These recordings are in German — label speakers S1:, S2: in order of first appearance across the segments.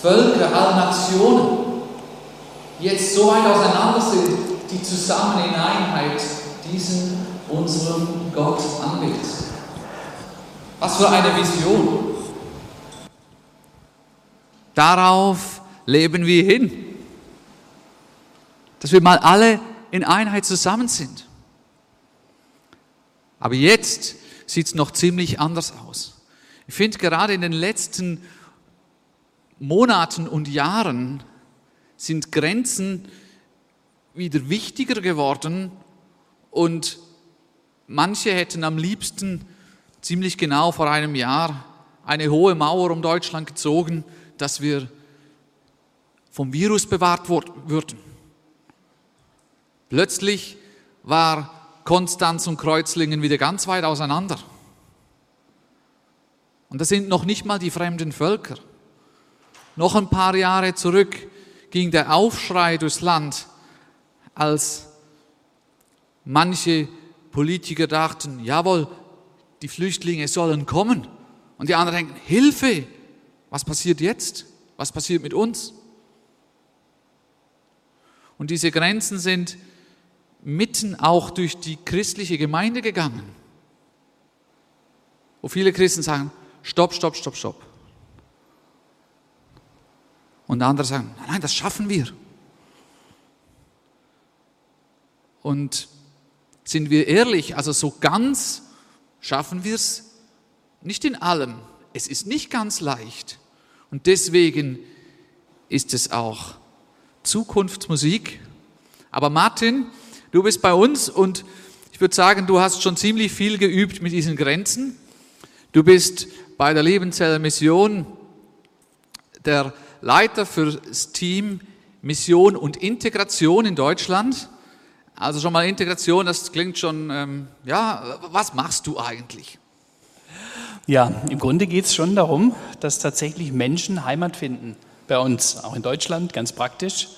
S1: Völker, alle Nationen, jetzt so weit auseinander sind, die zusammen in Einheit diesen unseren Gott anbeten. Was für eine Vision! Darauf leben wir hin dass wir mal alle in Einheit zusammen sind. Aber jetzt sieht es noch ziemlich anders aus. Ich finde gerade in den letzten Monaten und Jahren sind Grenzen wieder wichtiger geworden und manche hätten am liebsten ziemlich genau vor einem Jahr eine hohe Mauer um Deutschland gezogen, dass wir vom Virus bewahrt würden. Plötzlich war Konstanz und Kreuzlingen wieder ganz weit auseinander. Und das sind noch nicht mal die fremden Völker. Noch ein paar Jahre zurück ging der Aufschrei durchs Land, als manche Politiker dachten, jawohl, die Flüchtlinge sollen kommen. Und die anderen denken, Hilfe, was passiert jetzt? Was passiert mit uns? Und diese Grenzen sind mitten auch durch die christliche Gemeinde gegangen, wo viele Christen sagen, stopp, stopp, stopp, stopp. Und andere sagen, nein, das schaffen wir. Und sind wir ehrlich, also so ganz schaffen wir es nicht in allem. Es ist nicht ganz leicht. Und deswegen ist es auch Zukunftsmusik. Aber Martin, Du bist bei uns und ich würde sagen, du hast schon ziemlich viel geübt mit diesen Grenzen. Du bist bei der Liebenzeller Mission der Leiter für das Team Mission und Integration in Deutschland. Also schon mal Integration, das klingt schon, ähm, ja, was machst du eigentlich?
S2: Ja, im Grunde geht es schon darum, dass tatsächlich Menschen Heimat finden. Bei uns, auch in Deutschland, ganz praktisch,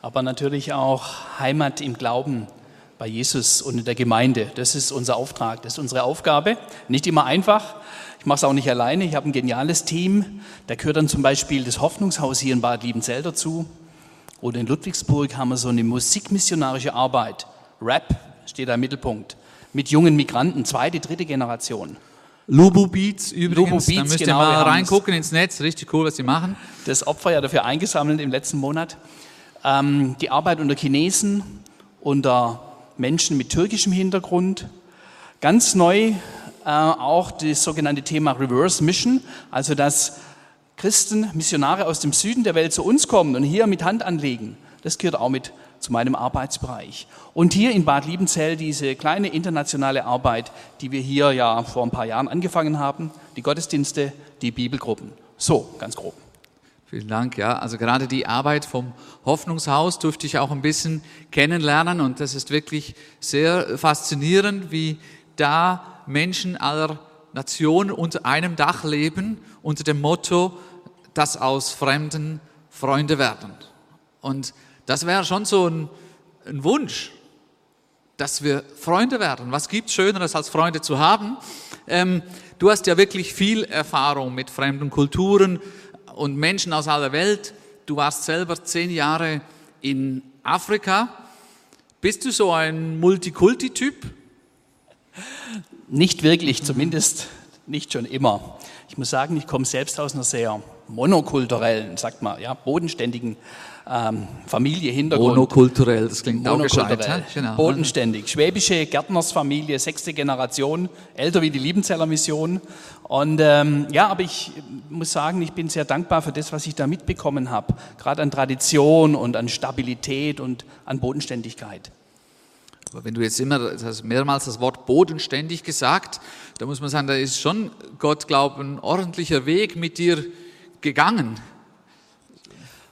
S2: aber natürlich auch Heimat im Glauben bei Jesus und in der Gemeinde. Das ist unser Auftrag, das ist unsere Aufgabe. Nicht immer einfach. Ich mache es auch nicht alleine. Ich habe ein geniales Team. Da gehört dann zum Beispiel das Hoffnungshaus hier in Bad Liebenzell dazu. Oder in Ludwigsburg haben wir so eine musikmissionarische Arbeit. Rap steht da im Mittelpunkt. Mit jungen Migranten, zweite, dritte Generation.
S1: Lubu Beats übrigens,
S2: Lubu Beats,
S1: da müsst
S2: genau,
S1: ihr mal reingucken ins Netz, richtig cool, was sie machen.
S2: Das Opfer ja dafür eingesammelt im letzten Monat. Ähm, die Arbeit unter Chinesen, unter Menschen mit türkischem Hintergrund. Ganz neu äh, auch das sogenannte Thema Reverse Mission, also dass Christen, Missionare aus dem Süden der Welt zu uns kommen und hier mit Hand anlegen. Das gehört auch mit zu meinem Arbeitsbereich. Und hier in Bad Liebenzell diese kleine internationale Arbeit, die wir hier ja vor ein paar Jahren angefangen haben, die Gottesdienste, die Bibelgruppen. So, ganz grob.
S1: Vielen Dank. Ja, also gerade die Arbeit vom Hoffnungshaus durfte ich auch ein bisschen kennenlernen und das ist wirklich sehr faszinierend, wie da Menschen aller Nationen unter einem Dach leben, unter dem Motto, dass aus Fremden Freunde werden. Und das wäre schon so ein, ein Wunsch, dass wir Freunde werden. Was gibt Schöneres als Freunde zu haben? Ähm, du hast ja wirklich viel Erfahrung mit fremden Kulturen, und Menschen aus aller Welt. Du warst selber zehn Jahre in Afrika. Bist du so ein Multikulti-Typ?
S2: Nicht wirklich, zumindest nicht schon immer. Ich muss sagen, ich komme selbst aus einer sehr monokulturellen, sagt man, ja, bodenständigen ähm, Familie, Hintergrund.
S1: Monokulturell, das klingt auch gescheit.
S2: Monokulturell, genau. Bodenständig. Schwäbische Gärtnersfamilie, sechste Generation, älter wie die Liebenzeller Mission. Und ähm, ja, aber ich muss sagen, ich bin sehr dankbar für das, was ich da mitbekommen habe. Gerade an Tradition und an Stabilität und an Bodenständigkeit.
S1: Aber wenn du jetzt immer das hast mehrmals das Wort bodenständig gesagt, da muss man sagen, da ist schon Gott, glaube ein ordentlicher Weg mit dir gegangen.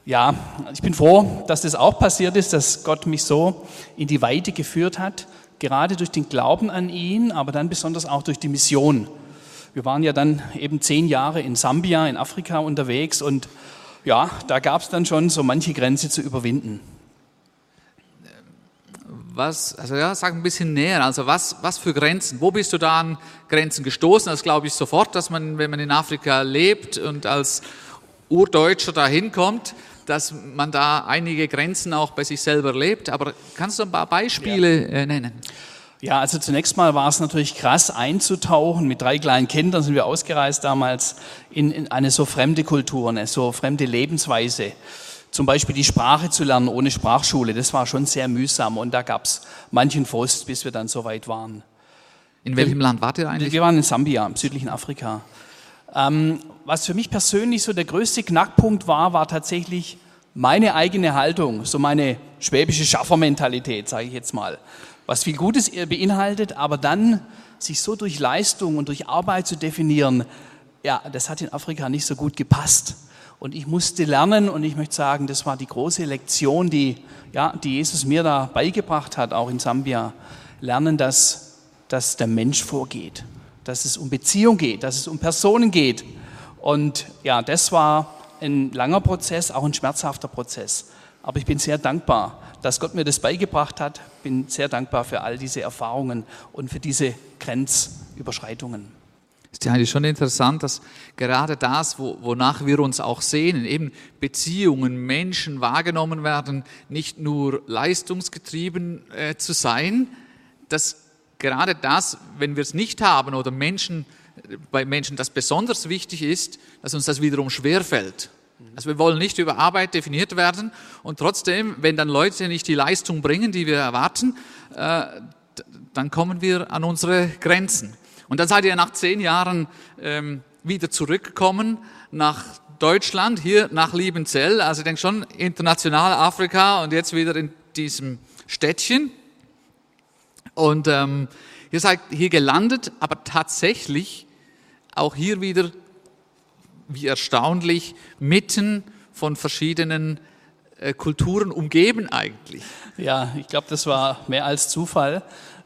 S2: Ja, ich bin froh, dass das auch passiert ist, dass Gott mich so in die Weite geführt hat, gerade durch den Glauben an ihn, aber dann besonders auch durch die Mission. Wir waren ja dann eben zehn Jahre in Sambia, in Afrika unterwegs und ja, da gab es dann schon so manche Grenze zu überwinden.
S1: Was, also ja, sag ein bisschen näher. Also was, was für Grenzen? Wo bist du da an Grenzen gestoßen? Das glaube ich sofort, dass man, wenn man in Afrika lebt und als Urdeutscher da hinkommt, dass man da einige Grenzen auch bei sich selber lebt. Aber kannst du ein paar Beispiele ja. Äh, nennen?
S2: Ja, also zunächst mal war es natürlich krass einzutauchen. Mit drei kleinen Kindern sind wir ausgereist damals in, in eine so fremde Kultur, eine so fremde Lebensweise zum Beispiel die Sprache zu lernen ohne Sprachschule, das war schon sehr mühsam und da gab es manchen Frust, bis wir dann so weit waren.
S1: In welchem Land wart ihr eigentlich?
S2: Wir waren in Sambia, im südlichen Afrika. Ähm, was für mich persönlich so der größte Knackpunkt war, war tatsächlich meine eigene Haltung, so meine schwäbische Schaffermentalität, sage ich jetzt mal, was viel Gutes beinhaltet, aber dann sich so durch Leistung und durch Arbeit zu definieren, ja, das hat in Afrika nicht so gut gepasst. Und ich musste lernen und ich möchte sagen, das war die große Lektion, die, ja, die Jesus mir da beigebracht hat, auch in Sambia. Lernen, dass, dass der Mensch vorgeht, dass es um Beziehung geht, dass es um Personen geht. Und ja, das war ein langer Prozess, auch ein schmerzhafter Prozess. Aber ich bin sehr dankbar, dass Gott mir das beigebracht hat. Bin sehr dankbar für all diese Erfahrungen und für diese Grenzüberschreitungen.
S1: Ist ja eigentlich schon interessant, dass gerade das, wo, wonach wir uns auch sehnen, eben Beziehungen, Menschen wahrgenommen werden, nicht nur leistungsgetrieben äh, zu sein, dass gerade das, wenn wir es nicht haben oder Menschen, bei Menschen das besonders wichtig ist, dass uns das wiederum schwerfällt. Also wir wollen nicht über Arbeit definiert werden und trotzdem, wenn dann Leute nicht die Leistung bringen, die wir erwarten, äh, dann kommen wir an unsere Grenzen. Und dann seid ihr nach zehn Jahren ähm, wieder zurückgekommen nach Deutschland, hier nach Liebenzell, also ich denke schon international Afrika und jetzt wieder in diesem Städtchen. Und ähm, ihr seid hier gelandet, aber tatsächlich auch hier wieder, wie erstaunlich, mitten von verschiedenen äh, Kulturen umgeben eigentlich.
S2: Ja, ich glaube, das war mehr als Zufall.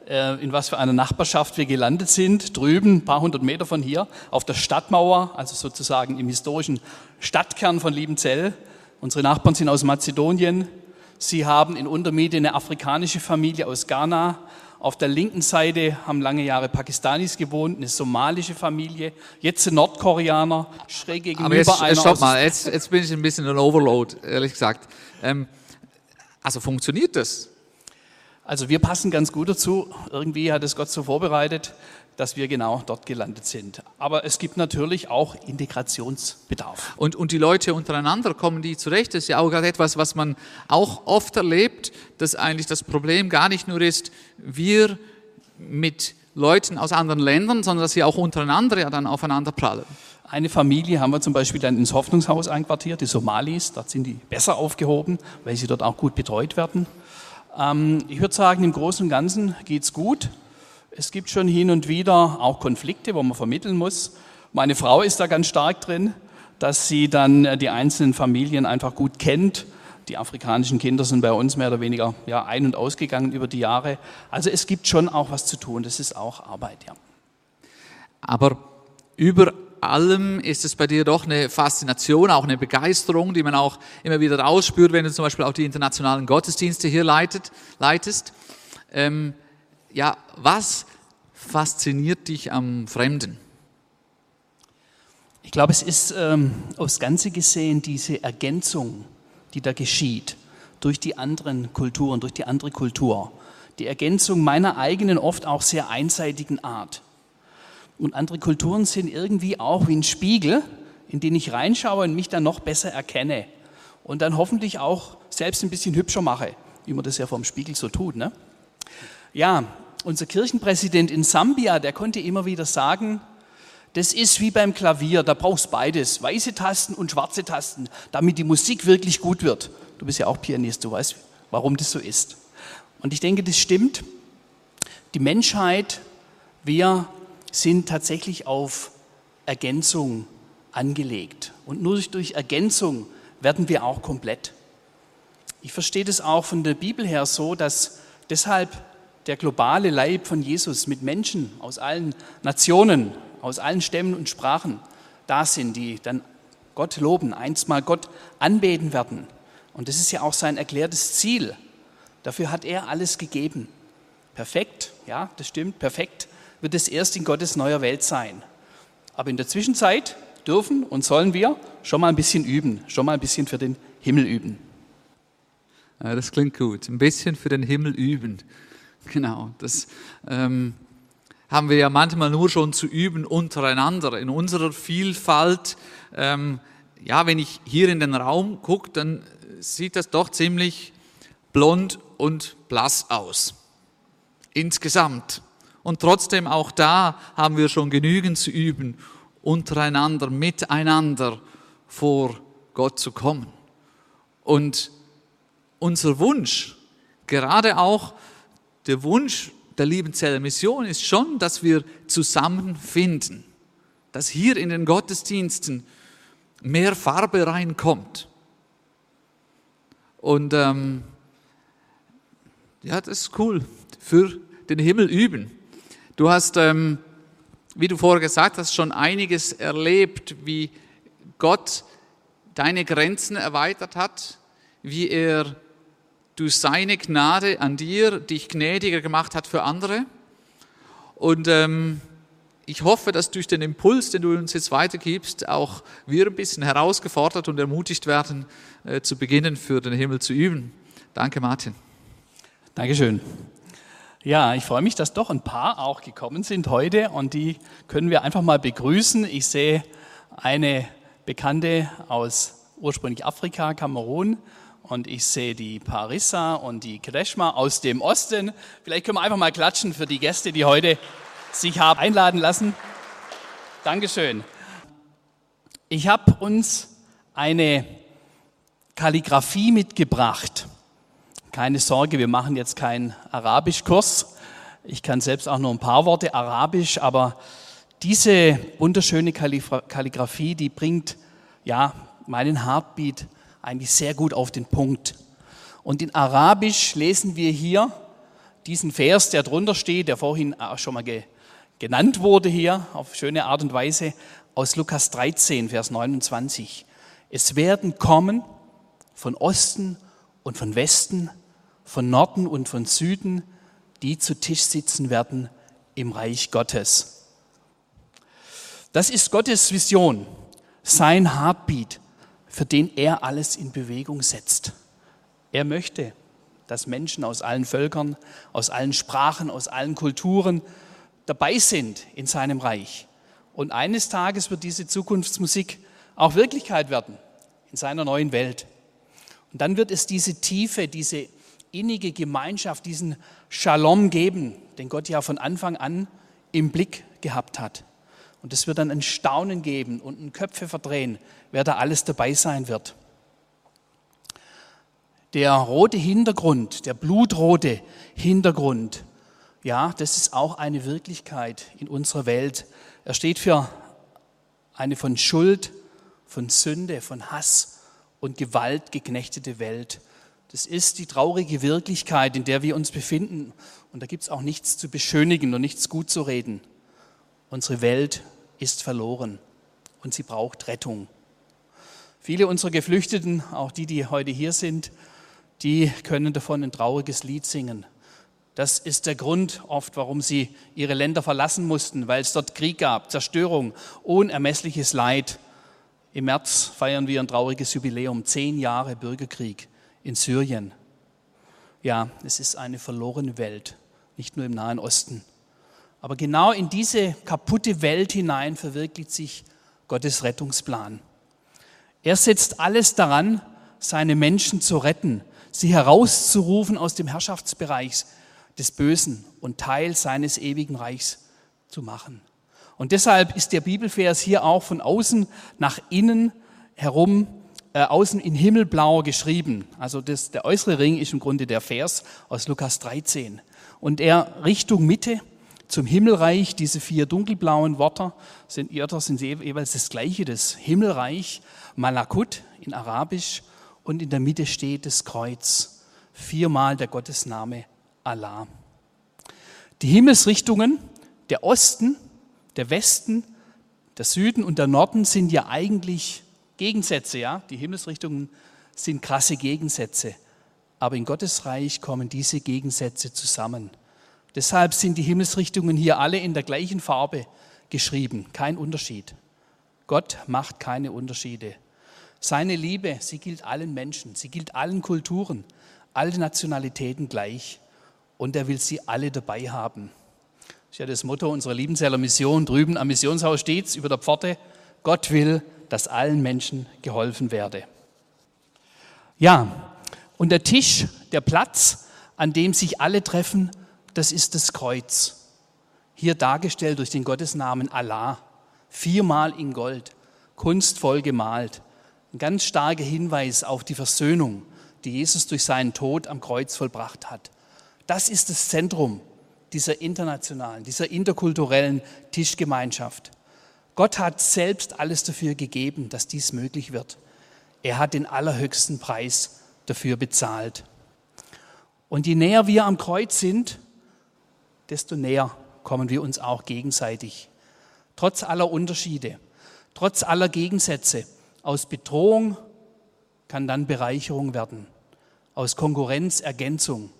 S2: Äh, in was für einer Nachbarschaft wir gelandet sind, drüben, ein paar hundert Meter von hier, auf der Stadtmauer, also sozusagen im historischen Stadtkern von Liebenzell. Unsere Nachbarn sind aus Mazedonien. Sie haben in Untermiete eine afrikanische Familie aus Ghana. Auf der linken Seite haben lange Jahre Pakistanis gewohnt, eine somalische Familie, jetzt sind Nordkoreaner, schräg gegenüber
S1: Aber jetzt,
S2: einer.
S1: Stopp mal, jetzt, jetzt bin ich ein bisschen ein Overload, ehrlich gesagt. Ähm, also funktioniert das?
S2: Also wir passen ganz gut dazu. Irgendwie hat es Gott so vorbereitet, dass wir genau dort gelandet sind. Aber es gibt natürlich auch Integrationsbedarf.
S1: Und, und die Leute untereinander kommen die zurecht. Das ist ja auch gerade etwas, was man auch oft erlebt, dass eigentlich das Problem gar nicht nur ist, wir mit Leuten aus anderen Ländern, sondern dass sie auch untereinander ja dann aufeinander prallen.
S2: Eine Familie haben wir zum Beispiel dann ins Hoffnungshaus einquartiert, die Somalis. Dort sind die besser aufgehoben, weil sie dort auch gut betreut werden. Ähm, ich würde sagen, im Großen und Ganzen geht es gut. Es gibt schon hin und wieder auch Konflikte, wo man vermitteln muss. Meine Frau ist da ganz stark drin, dass sie dann äh, die einzelnen Familien einfach gut kennt. Die afrikanischen Kinder sind bei uns mehr oder weniger ja, ein- und ausgegangen über die Jahre. Also es gibt schon auch was zu tun. Das ist auch Arbeit, ja.
S1: Aber über allem ist es bei dir doch eine Faszination, auch eine Begeisterung, die man auch immer wieder ausspürt, wenn du zum Beispiel auch die internationalen Gottesdienste hier leitet, leitest. Ähm, ja, was fasziniert dich am Fremden?
S2: Ich glaube, es ist ähm, aufs Ganze gesehen diese Ergänzung, die da geschieht durch die anderen Kulturen, durch die andere Kultur. Die Ergänzung meiner eigenen, oft auch sehr einseitigen Art. Und andere Kulturen sind irgendwie auch wie ein Spiegel in den ich reinschaue und mich dann noch besser erkenne und dann hoffentlich auch selbst ein bisschen hübscher mache, wie man das ja vom Spiegel so tut. Ne? Ja, unser Kirchenpräsident in Sambia, der konnte immer wieder sagen, das ist wie beim Klavier, da brauchst beides, weiße Tasten und schwarze Tasten, damit die Musik wirklich gut wird. Du bist ja auch Pianist, du weißt, warum das so ist. Und ich denke, das stimmt. Die Menschheit, wir sind tatsächlich auf Ergänzung angelegt. Und nur durch Ergänzung werden wir auch komplett. Ich verstehe das auch von der Bibel her so, dass deshalb der globale Leib von Jesus mit Menschen aus allen Nationen, aus allen Stämmen und Sprachen da sind, die dann Gott loben, einst mal Gott anbeten werden. Und das ist ja auch sein erklärtes Ziel. Dafür hat er alles gegeben. Perfekt, ja, das stimmt, perfekt wird es erst in Gottes neuer Welt sein. Aber in der Zwischenzeit dürfen und sollen wir schon mal ein bisschen üben, schon mal ein bisschen für den Himmel üben.
S1: Ja, das klingt gut. Ein bisschen für den Himmel üben. Genau, das ähm, haben wir ja manchmal nur schon zu üben untereinander. In unserer Vielfalt, ähm, ja, wenn ich hier in den Raum gucke, dann sieht das doch ziemlich blond und blass aus. Insgesamt. Und trotzdem auch da haben wir schon genügend zu üben, untereinander, miteinander vor Gott zu kommen. Und unser Wunsch, gerade auch der Wunsch der Liebenzeller Mission ist schon, dass wir zusammenfinden, dass hier in den Gottesdiensten mehr Farbe reinkommt. Und ähm, ja, das ist cool. Für den Himmel üben. Du hast, ähm, wie du vorher gesagt hast, schon einiges erlebt, wie Gott deine Grenzen erweitert hat, wie er durch seine Gnade an dir dich gnädiger gemacht hat für andere. Und ähm, ich hoffe, dass durch den Impuls, den du uns jetzt weitergibst, auch wir ein bisschen herausgefordert und ermutigt werden, äh, zu beginnen, für den Himmel zu üben. Danke, Martin.
S2: Dankeschön. Ja, ich freue mich, dass doch ein paar auch gekommen sind heute und die können wir einfach mal begrüßen. Ich sehe eine Bekannte aus ursprünglich Afrika, Kamerun, und ich sehe die Parissa und die Kreshma aus dem Osten. Vielleicht können wir einfach mal klatschen für die Gäste, die heute sich haben einladen lassen. Dankeschön. Ich habe uns eine Kalligraphie mitgebracht. Keine Sorge, wir machen jetzt keinen Arabischkurs. Ich kann selbst auch nur ein paar Worte Arabisch, aber diese wunderschöne Kalligraphie, die bringt ja meinen Heartbeat eigentlich sehr gut auf den Punkt. Und in Arabisch lesen wir hier diesen Vers, der drunter steht, der vorhin auch schon mal ge genannt wurde hier auf schöne Art und Weise aus Lukas 13, Vers 29. Es werden kommen von Osten und von Westen, von Norden und von Süden, die zu Tisch sitzen werden im Reich Gottes. Das ist Gottes Vision, sein Heartbeat, für den er alles in Bewegung setzt. Er möchte, dass Menschen aus allen Völkern, aus allen Sprachen, aus allen Kulturen dabei sind in seinem Reich. Und eines Tages wird diese Zukunftsmusik auch Wirklichkeit werden in seiner neuen Welt. Und dann wird es diese Tiefe, diese innige Gemeinschaft, diesen Shalom geben, den Gott ja von Anfang an im Blick gehabt hat. Und es wird dann ein Staunen geben und ein Köpfe verdrehen, wer da alles dabei sein wird. Der rote Hintergrund, der blutrote Hintergrund, ja, das ist auch eine Wirklichkeit in unserer Welt. Er steht für eine von Schuld, von Sünde, von Hass und Gewalt geknechtete Welt. Das ist die traurige Wirklichkeit, in der wir uns befinden. Und da gibt es auch nichts zu beschönigen und nichts gut zu reden. Unsere Welt ist verloren und sie braucht Rettung. Viele unserer Geflüchteten, auch die, die heute hier sind, die können davon ein trauriges Lied singen. Das ist der Grund oft, warum sie ihre Länder verlassen mussten, weil es dort Krieg gab, Zerstörung, unermessliches Leid. Im März feiern wir ein trauriges Jubiläum, zehn Jahre Bürgerkrieg in Syrien. Ja, es ist eine verlorene Welt, nicht nur im Nahen Osten. Aber genau in diese kaputte Welt hinein verwirklicht sich Gottes Rettungsplan. Er setzt alles daran, seine Menschen zu retten, sie herauszurufen aus dem Herrschaftsbereich des Bösen und Teil seines ewigen Reichs zu machen. Und deshalb ist der Bibelvers hier auch von außen nach innen herum, äh, außen in Himmelblau geschrieben. Also das, der äußere Ring ist im Grunde der Vers aus Lukas 13. Und er Richtung Mitte zum Himmelreich, diese vier dunkelblauen Wörter sind, Wörter sind jeweils das gleiche, das Himmelreich, Malakut in Arabisch und in der Mitte steht das Kreuz. Viermal der Gottesname Allah. Die Himmelsrichtungen, der Osten, der Westen, der Süden und der Norden sind ja eigentlich Gegensätze, ja? Die Himmelsrichtungen sind krasse Gegensätze. Aber in Gottes Reich kommen diese Gegensätze zusammen. Deshalb sind die Himmelsrichtungen hier alle in der gleichen Farbe geschrieben, kein Unterschied. Gott macht keine Unterschiede. Seine Liebe, sie gilt allen Menschen, sie gilt allen Kulturen, allen Nationalitäten gleich. Und er will sie alle dabei haben. Das ist ja das Motto unserer Liebenzeller Mission. Drüben am Missionshaus steht es über der Pforte. Gott will, dass allen Menschen geholfen werde. Ja, und der Tisch, der Platz, an dem sich alle treffen, das ist das Kreuz. Hier dargestellt durch den Gottesnamen Allah. Viermal in Gold, kunstvoll gemalt. Ein ganz starker Hinweis auf die Versöhnung, die Jesus durch seinen Tod am Kreuz vollbracht hat. Das ist das Zentrum dieser internationalen, dieser interkulturellen Tischgemeinschaft. Gott hat selbst alles dafür gegeben, dass dies möglich wird. Er hat den allerhöchsten Preis dafür bezahlt. Und je näher wir am Kreuz sind, desto näher kommen wir uns auch gegenseitig. Trotz aller Unterschiede, trotz aller Gegensätze, aus Bedrohung kann dann Bereicherung werden, aus Konkurrenz Ergänzung,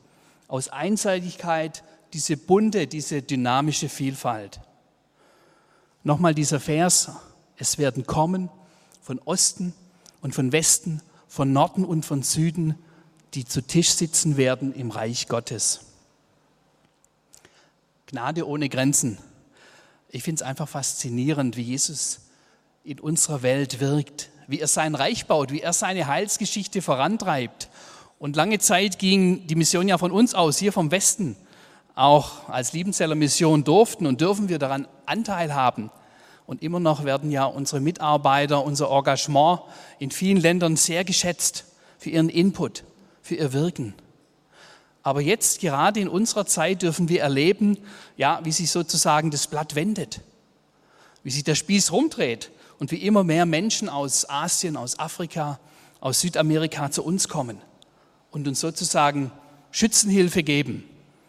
S2: aus Einseitigkeit diese bunte, diese dynamische Vielfalt. Nochmal dieser Vers, es werden kommen von Osten und von Westen, von Norden und von Süden, die zu Tisch sitzen werden im Reich Gottes. Gnade ohne Grenzen. Ich finde es einfach faszinierend, wie Jesus in unserer Welt wirkt, wie er sein Reich baut, wie er seine Heilsgeschichte vorantreibt. Und lange Zeit ging die Mission ja von uns aus, hier vom Westen. Auch als Liebenzeller Mission durften und dürfen wir daran Anteil haben. Und immer noch werden ja unsere Mitarbeiter, unser Engagement in vielen Ländern sehr geschätzt für ihren Input, für ihr Wirken. Aber jetzt, gerade in unserer Zeit, dürfen wir erleben, ja, wie sich sozusagen das Blatt wendet, wie sich der Spieß rumdreht und wie immer mehr Menschen aus Asien, aus Afrika, aus Südamerika zu uns kommen und uns sozusagen Schützenhilfe geben,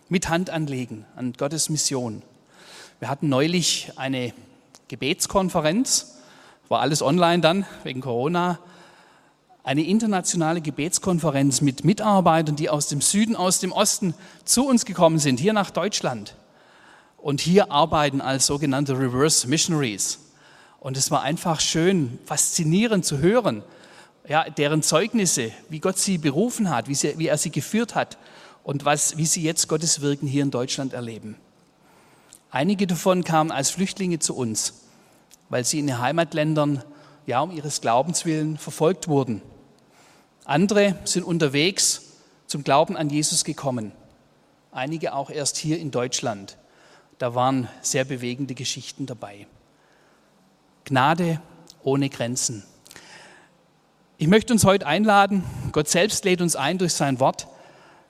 S2: mit Hand anlegen an Gottes Mission. Wir hatten neulich eine Gebetskonferenz, war alles online dann wegen Corona, eine internationale Gebetskonferenz mit Mitarbeitern, die aus dem Süden, aus dem Osten zu uns gekommen sind, hier nach Deutschland und hier arbeiten als sogenannte Reverse Missionaries. Und es war einfach schön, faszinierend zu hören, ja, deren Zeugnisse, wie Gott sie berufen hat, wie, sie, wie er sie geführt hat und was, wie sie jetzt Gottes Wirken hier in Deutschland erleben. Einige davon kamen als Flüchtlinge zu uns, weil sie in den Heimatländern ja um ihres Glaubens willen verfolgt wurden. Andere sind unterwegs zum Glauben an Jesus gekommen. Einige auch erst hier in Deutschland. Da waren sehr bewegende Geschichten dabei. Gnade ohne Grenzen. Ich möchte uns heute einladen, Gott selbst lädt uns ein durch sein Wort,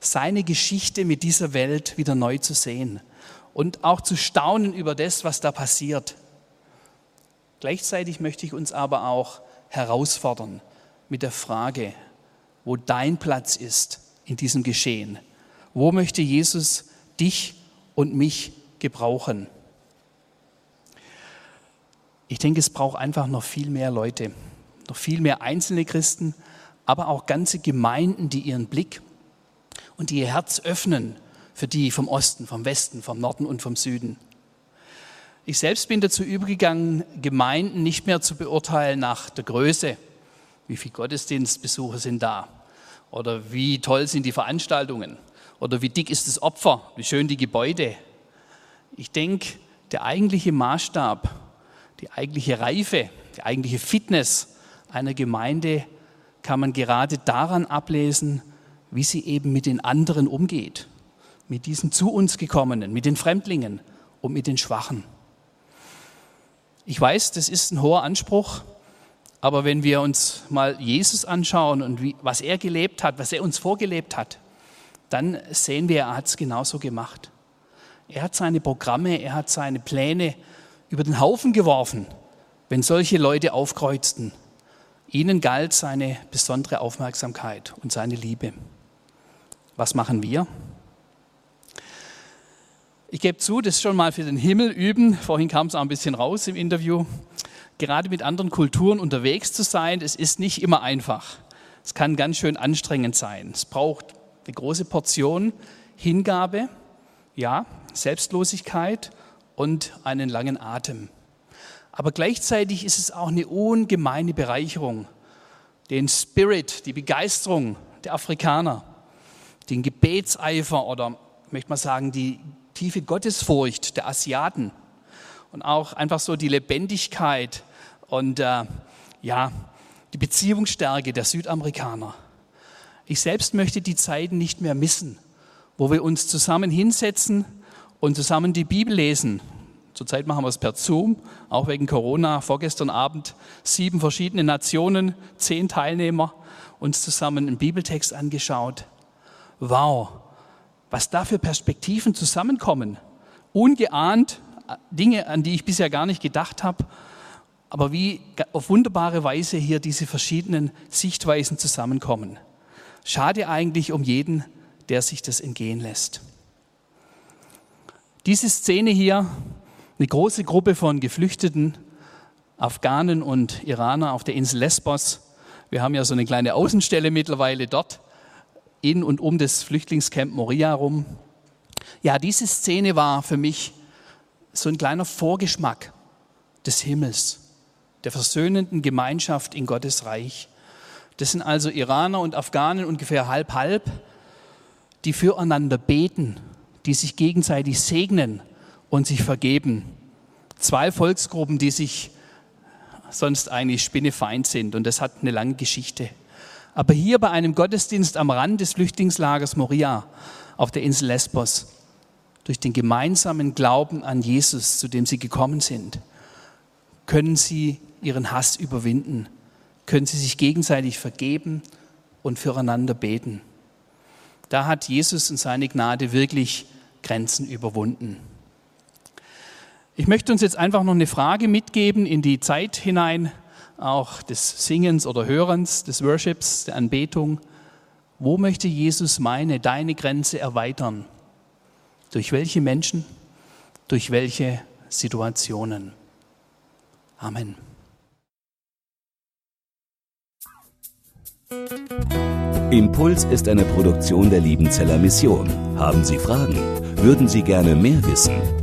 S2: seine Geschichte mit dieser Welt wieder neu zu sehen und auch zu staunen über das, was da passiert. Gleichzeitig möchte ich uns aber auch herausfordern mit der Frage, wo dein Platz ist in diesem Geschehen. Wo möchte Jesus dich und mich gebrauchen? Ich denke, es braucht einfach noch viel mehr Leute, noch viel mehr einzelne Christen, aber auch ganze Gemeinden, die ihren Blick und ihr Herz öffnen für die vom Osten, vom Westen, vom Norden und vom Süden. Ich selbst bin dazu übergegangen, Gemeinden nicht mehr zu beurteilen nach der Größe, wie viele Gottesdienstbesucher sind da? Oder wie toll sind die Veranstaltungen? Oder wie dick ist das Opfer, wie schön die Gebäude. Ich denke, der eigentliche Maßstab die eigentliche Reife die eigentliche Fitness einer Gemeinde kann man gerade daran ablesen, wie sie eben mit den anderen umgeht, mit diesen zu uns gekommenen, mit den Fremdlingen und mit den Schwachen. Ich weiß, das ist ein hoher Anspruch, aber wenn wir uns mal Jesus anschauen und wie, was er gelebt hat, was er uns vorgelebt hat, dann sehen wir, er hat es genauso gemacht. Er hat seine Programme, er hat seine Pläne über den Haufen geworfen, wenn solche Leute aufkreuzten. Ihnen galt seine besondere Aufmerksamkeit und seine Liebe. Was machen wir? Ich gebe zu, das schon mal für den Himmel üben. Vorhin kam es auch ein bisschen raus im Interview. Gerade mit anderen Kulturen unterwegs zu sein, das ist nicht immer einfach. Es kann ganz schön anstrengend sein. Es braucht eine große Portion Hingabe, ja, Selbstlosigkeit und einen langen Atem. Aber gleichzeitig ist es auch eine ungemeine Bereicherung, den Spirit, die Begeisterung der Afrikaner, den Gebetseifer oder, möchte man sagen, die tiefe Gottesfurcht der Asiaten und auch einfach so die Lebendigkeit und äh, ja, die Beziehungsstärke der Südamerikaner. Ich selbst möchte die Zeiten nicht mehr missen, wo wir uns zusammen hinsetzen und zusammen die Bibel lesen. Zurzeit machen wir es per Zoom, auch wegen Corona. Vorgestern Abend sieben verschiedene Nationen, zehn Teilnehmer, uns zusammen einen Bibeltext angeschaut. Wow, was da für Perspektiven zusammenkommen. Ungeahnt Dinge, an die ich bisher gar nicht gedacht habe, aber wie auf wunderbare Weise hier diese verschiedenen Sichtweisen zusammenkommen. Schade eigentlich um jeden, der sich das entgehen lässt. Diese Szene hier, eine große Gruppe von Geflüchteten, Afghanen und Iraner auf der Insel Lesbos. Wir haben ja so eine kleine Außenstelle mittlerweile dort, in und um das Flüchtlingscamp Moria rum. Ja, diese Szene war für mich so ein kleiner Vorgeschmack des Himmels, der versöhnenden Gemeinschaft in Gottes Reich. Das sind also Iraner und Afghanen ungefähr halb halb, die füreinander beten die sich gegenseitig segnen und sich vergeben. Zwei Volksgruppen, die sich sonst eigentlich spinnefeind sind und das hat eine lange Geschichte. Aber hier bei einem Gottesdienst am Rand des Flüchtlingslagers Moria auf der Insel Lesbos, durch den gemeinsamen Glauben an Jesus, zu dem sie gekommen sind, können sie ihren Hass überwinden, können sie sich gegenseitig vergeben und füreinander beten. Da hat Jesus und seine Gnade wirklich Grenzen überwunden. Ich möchte uns jetzt einfach noch eine Frage mitgeben in die Zeit hinein, auch des Singens oder Hörens, des Worships, der Anbetung. Wo möchte Jesus meine, deine Grenze erweitern? Durch welche Menschen? Durch welche Situationen? Amen.
S3: Impuls ist eine Produktion der Liebenzeller Mission. Haben Sie Fragen? Würden Sie gerne mehr wissen?